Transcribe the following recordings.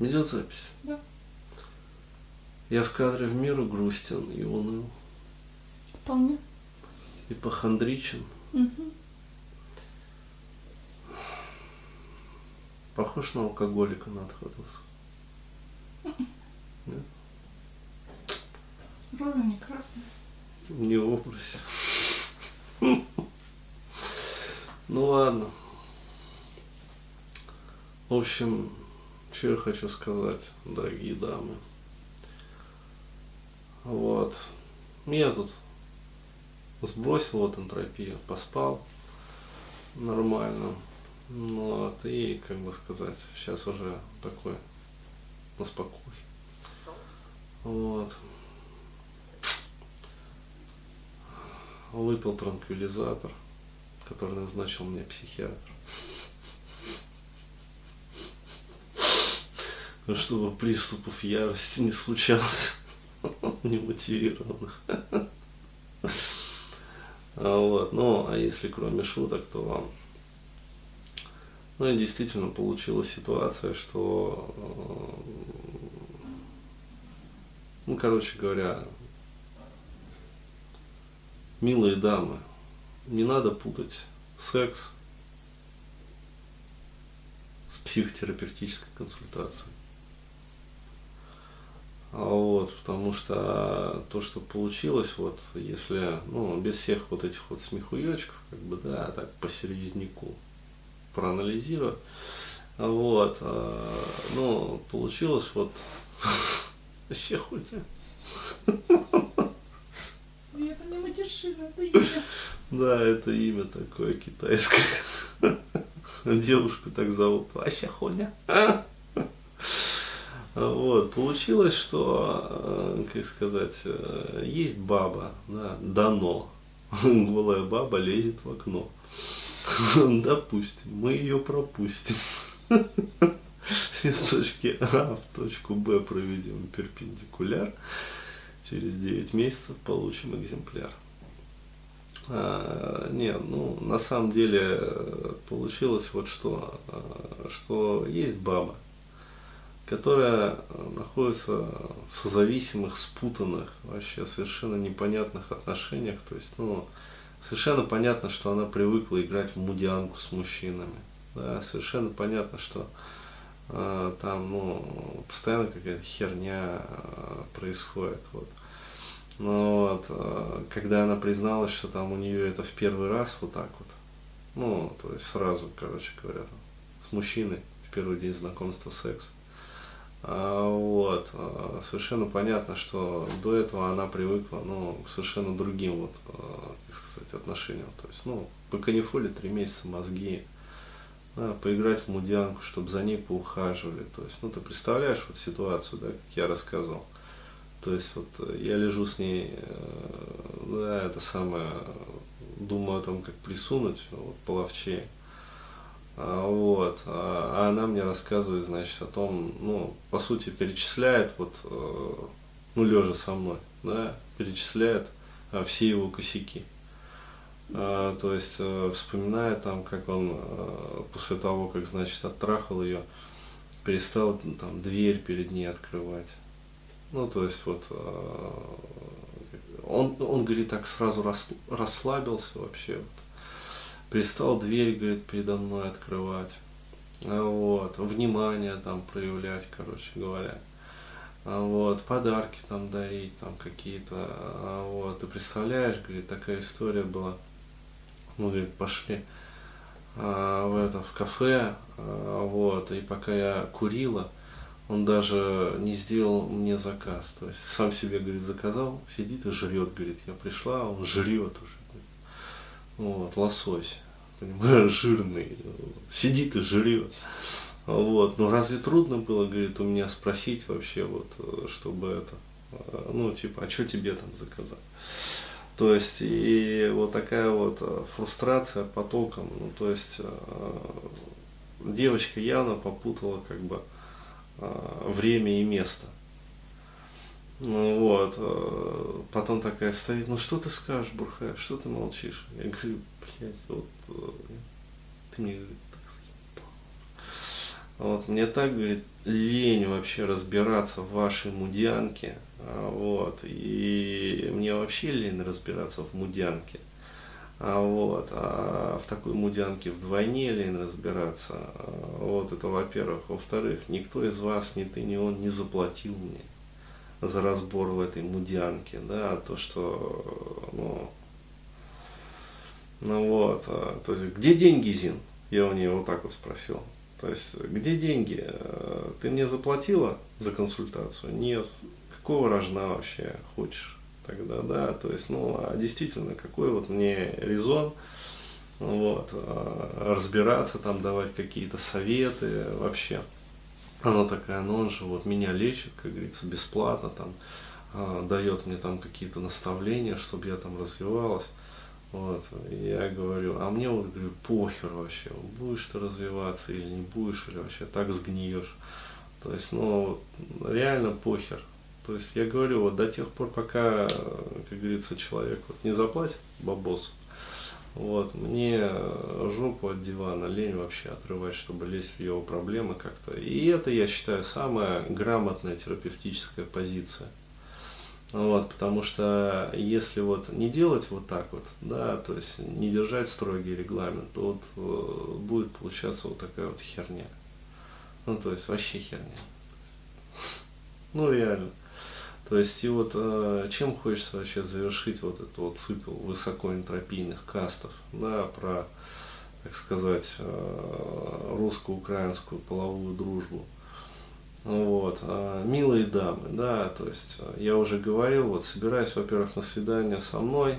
Идет запись? Да. Я в кадре в меру грустен и уныл, Вполне. и похандричен. Угу. Похож на алкоголика на отходовского. Нет? Брови не красные. Не в образе. Ну ладно. В общем, что я хочу сказать, дорогие дамы. Вот. Я тут сбросил вот энтропию, поспал нормально. Ну вот, и, как бы сказать, сейчас уже такой на спокой. Вот. Выпил транквилизатор, который назначил мне психиатр. Чтобы приступов ярости не случалось, немотивированных. А Вот. Ну, а если кроме шуток, то вам ну и действительно получилась ситуация, что, э, ну, короче говоря, милые дамы, не надо путать секс с психотерапевтической консультацией. А Вот, потому что то, что получилось, вот, если, ну, без всех вот этих вот смехуечков, как бы, да, так по серьезняку, проанализировать. Вот. а, Ну, получилось вот вообще хуйня. И это не матершина, это имя. Да, это имя такое китайское. Девушку так зовут. Вообще хуйня. Вот, получилось, что, э, как сказать, э, есть баба, да, дано. Голая баба лезет в окно. Допустим, мы ее пропустим. Из точки А в точку Б проведем перпендикуляр. Через 9 месяцев получим экземпляр. А, не, ну, на самом деле э, получилось вот что, что есть баба, которая находится в созависимых, спутанных, вообще совершенно непонятных отношениях. То есть, ну, совершенно понятно, что она привыкла играть в мудианку с мужчинами. Да, совершенно понятно, что э, там, ну, постоянно какая-то херня э, происходит. Вот. Но вот, э, когда она призналась, что там у нее это в первый раз вот так вот, ну, то есть сразу, короче говоря, с мужчиной в первый день знакомства секс. А, Вот, а, совершенно понятно, что до этого она привыкла, ну, к совершенно другим вот, а, как сказать, отношениям. То есть, ну, по канифоле три месяца мозги, да, поиграть в мудянку, чтобы за ней поухаживали. То есть, ну, ты представляешь вот ситуацию, да, как я рассказывал. То есть, вот э, я лежу с ней, э, да, это самое, думаю о том, как присунуть, вот, половчее. А, Вот. А а она мне рассказывает, значит, о том, ну, по сути, перечисляет, вот, э, ну, лежа со мной, да, перечисляет а, все его косяки. То есть э, вспоминает там, как он э, после того, как, значит, оттрахал ее, перестал там дверь перед ней открывать. Ну, то есть вот он, он говорит, так сразу рас- расслабился вообще. Вот перестал дверь, говорит, передо мной открывать. А Вот, внимание там проявлять, короче говоря. А Вот, подарки там дарить, там какие-то, а вот, ты представляешь, говорит, такая история была. Мы, говорит, пошли а, в это, в кафе, а, вот, и пока я курила, он даже не сделал мне заказ, то есть сам себе, говорит, заказал, сидит и жрет, говорит, я пришла, он жрет уже, вот, лосось, понимаешь, жирный, сидит и жрет. Вот, ну разве трудно было, говорит, у меня спросить вообще, вот, чтобы это, ну, типа, а что тебе там заказать? То есть, и вот такая вот э, фрустрация потоком, ну, то есть, э, девочка явно попутала, как бы, э, время и место. Ну вот, э, потом такая стоит, ну что ты скажешь, Бурхай, что ты молчишь? Я говорю, блядь, вот, э, ты мне, говорит, Вот, мне так, говорит, лень вообще разбираться в вашей мудянке. А, вот, и мне вообще лень разбираться в мудянке. А, вот, а в такой мудянке вдвойне лень разбираться. А, вот, это во-первых. Во-вторых, никто из вас, ни ты, ни он не заплатил мне за разбор в этой мудянке, да, то, что, ну, ну вот, а, то есть, где деньги, Зин? Я у нее вот так вот спросил. То есть, где деньги? Э, ты мне заплатила за консультацию? Нет. Какого рожна вообще хочешь тогда, да? То есть, ну, а действительно, какой вот мне резон вот, э, разбираться, там, давать какие-то советы вообще. Она такая, ну он же вот меня лечит, как говорится, бесплатно, там, э, дает мне там какие-то наставления, чтобы я там развивалась. Вот. Я говорю, а мне вот говорю, похер вообще, будешь ты развиваться или не будешь, или вообще так сгниешь. То есть, ну, реально похер. То есть я говорю, вот до тех пор, пока, как говорится, человек вот не заплатит бабос, вот, мне жопу от дивана лень вообще отрывать, чтобы лезть в его проблемы как-то. И это, я считаю, самая грамотная терапевтическая позиция. Вот, потому что если вот не делать вот так вот, да, то есть не держать строгий регламент, то вот э, будет получаться вот такая вот херня. Ну, то есть вообще херня. Ну, реально. То есть и вот э, чем хочется вообще завершить вот этот вот цикл высокоэнтропийных кастов, да, про, так сказать, э, русско-украинскую половую дружбу. Вот. А, милые дамы, да, то есть а, я уже говорил, вот собираюсь, во-первых, на свидание со мной,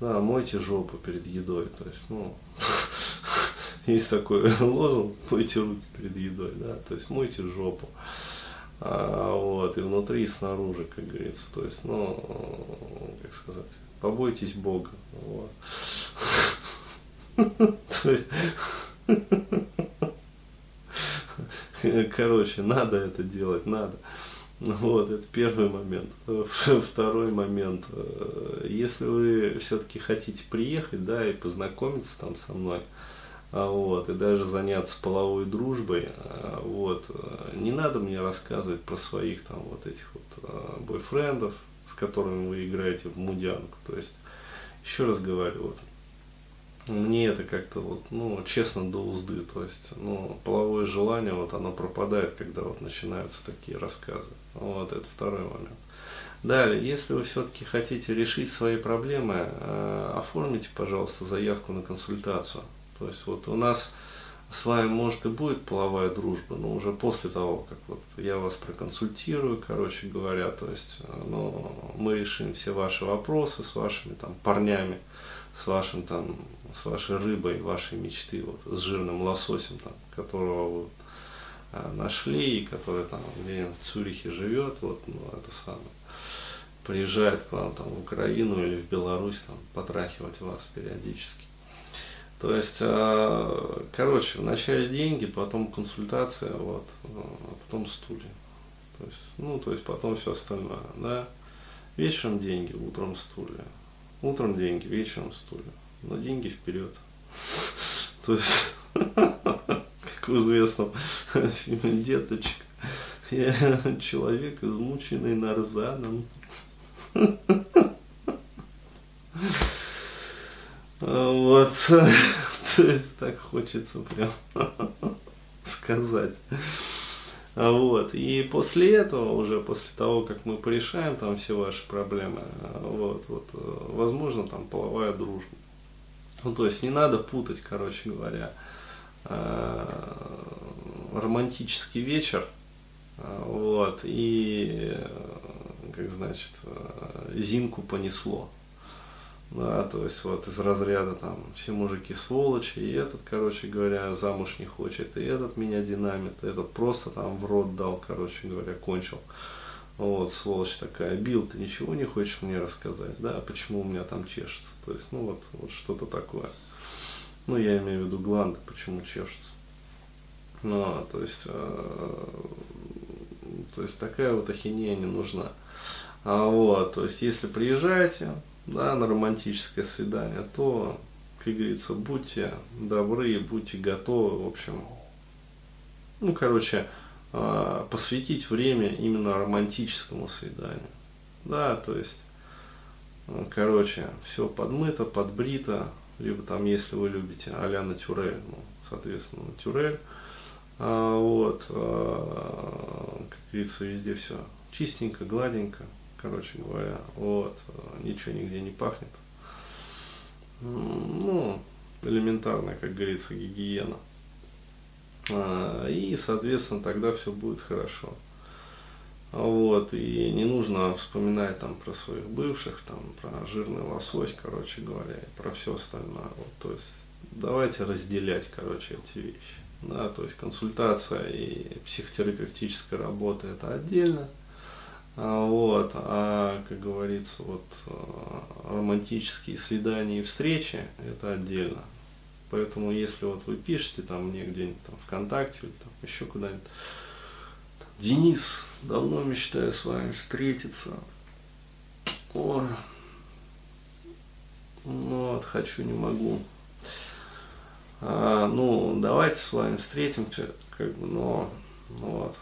да, мойте жопу перед едой, то есть, ну, есть такой лозунг, мойте руки перед едой, да, то есть мойте жопу. А, вот, и внутри, и снаружи, как говорится, то есть, ну, как сказать, побойтесь Бога, вот. То есть, Короче, надо это делать, надо. Вот, это первый момент. Второй момент. Э, если вы все-таки хотите приехать, да, и познакомиться там со мной, вот, и даже заняться половой дружбой, а, вот, э, не надо мне рассказывать про своих там вот этих вот а, бойфрендов, с которыми вы играете в мудянку. То есть, еще раз говорю, вот, мне это как-то вот, ну, честно, до узды. То есть, ну, половое желание, вот оно пропадает, когда вот начинаются такие рассказы. Вот, это второй момент. Далее, если вы все-таки хотите решить свои проблемы, э, оформите, пожалуйста, заявку на консультацию. То есть, вот у нас с вами, может, и будет половая дружба, но уже после того, как вот я вас проконсультирую, короче говоря, то есть, э, ну, мы решим все ваши вопросы с вашими там парнями, с вашим там, с вашей рыбой, вашей мечты, вот, с жирным лососем, там, которого вы а, нашли, и который там где в Цюрихе живет, вот, ну, это самое, приезжает к вам там в Украину или в Беларусь, там, потрахивать вас периодически. То есть, а, короче, вначале деньги, потом консультация, вот, а потом стулья. То есть, ну, то есть потом все остальное, да. Вечером деньги, утром стулья. Утром деньги, вечером стулья. Но деньги вперед. То есть, как в известном фильме «Деточка», я человек, измученный нарзаном. Вот, то есть так хочется прям сказать. А вот. И после этого, уже после того, как мы порешаем там все ваши проблемы, вот, вот, возможно, там половая дружба. Ну, то есть не надо путать, короче говоря, э, романтический вечер, вот, и, как значит, э, Зинку понесло. Да, то есть вот из разряда там все мужики сволочи, и этот, короче говоря, замуж не хочет, и этот меня динамит, и этот просто там в рот дал, короче говоря, кончил. Вот, сволочь такая, бил, ты ничего не хочешь мне рассказать, да, почему у меня там чешется. То есть, ну вот, вот что-то такое. Ну, я имею в виду гланды, почему чешется. Ну, а, то есть, э, то есть такая вот ахинея не нужна. А вот, то есть, если приезжаете, да, на романтическое свидание, то, как говорится, будьте добры, будьте готовы, в общем, ну, короче, э, посвятить время именно романтическому свиданию. Да, то есть, э, короче, все подмыто, подбрито, либо там, если вы любите а-ля натюрель, ну, соответственно, натюрель. А, вот, а, как говорится, везде все чистенько, гладенько, короче говоря, вот, ничего нигде не пахнет. Ну, элементарная, как говорится, гигиена. А, и, соответственно, тогда все будет хорошо. Вот, и не нужно вспоминать там про своих бывших, там, про жирный лосось, короче говоря, и про все остальное. Вот, то есть давайте разделять, короче, эти вещи. Да, то есть консультация и психотерапевтическая работа это отдельно. А, вот, а, как говорится, вот а, романтические свидания и встречи это отдельно. Поэтому если вот вы пишете там мне где-нибудь там ВКонтакте или там еще куда-нибудь, Денис, давно мечтаю с вами встретиться. Ой. Ну вот, хочу, не могу. А, ну, давайте с вами встретимся, как бы, но, ну вот.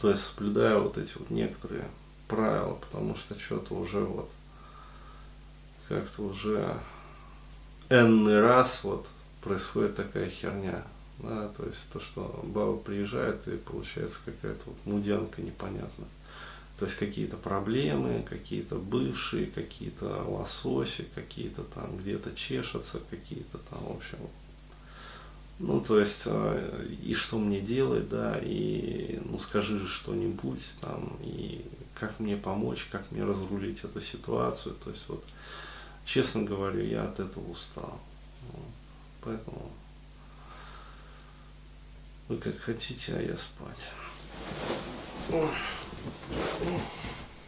То есть соблюдая вот эти вот некоторые правила, потому что что-то уже вот как-то уже энный раз вот происходит такая херня. Да, то есть то, что баба приезжает и получается какая-то вот мудянка непонятная. То есть какие-то проблемы, какие-то бывшие, какие-то лососи, какие-то там где-то чешутся, какие-то там, в общем, ну, то есть, а, и что мне делать, да, и, ну, скажи же что-нибудь там, и как мне помочь, как мне разрулить эту ситуацию, то есть, вот, честно говоря, я от этого устал. Вот, поэтому вы как хотите, а я спать.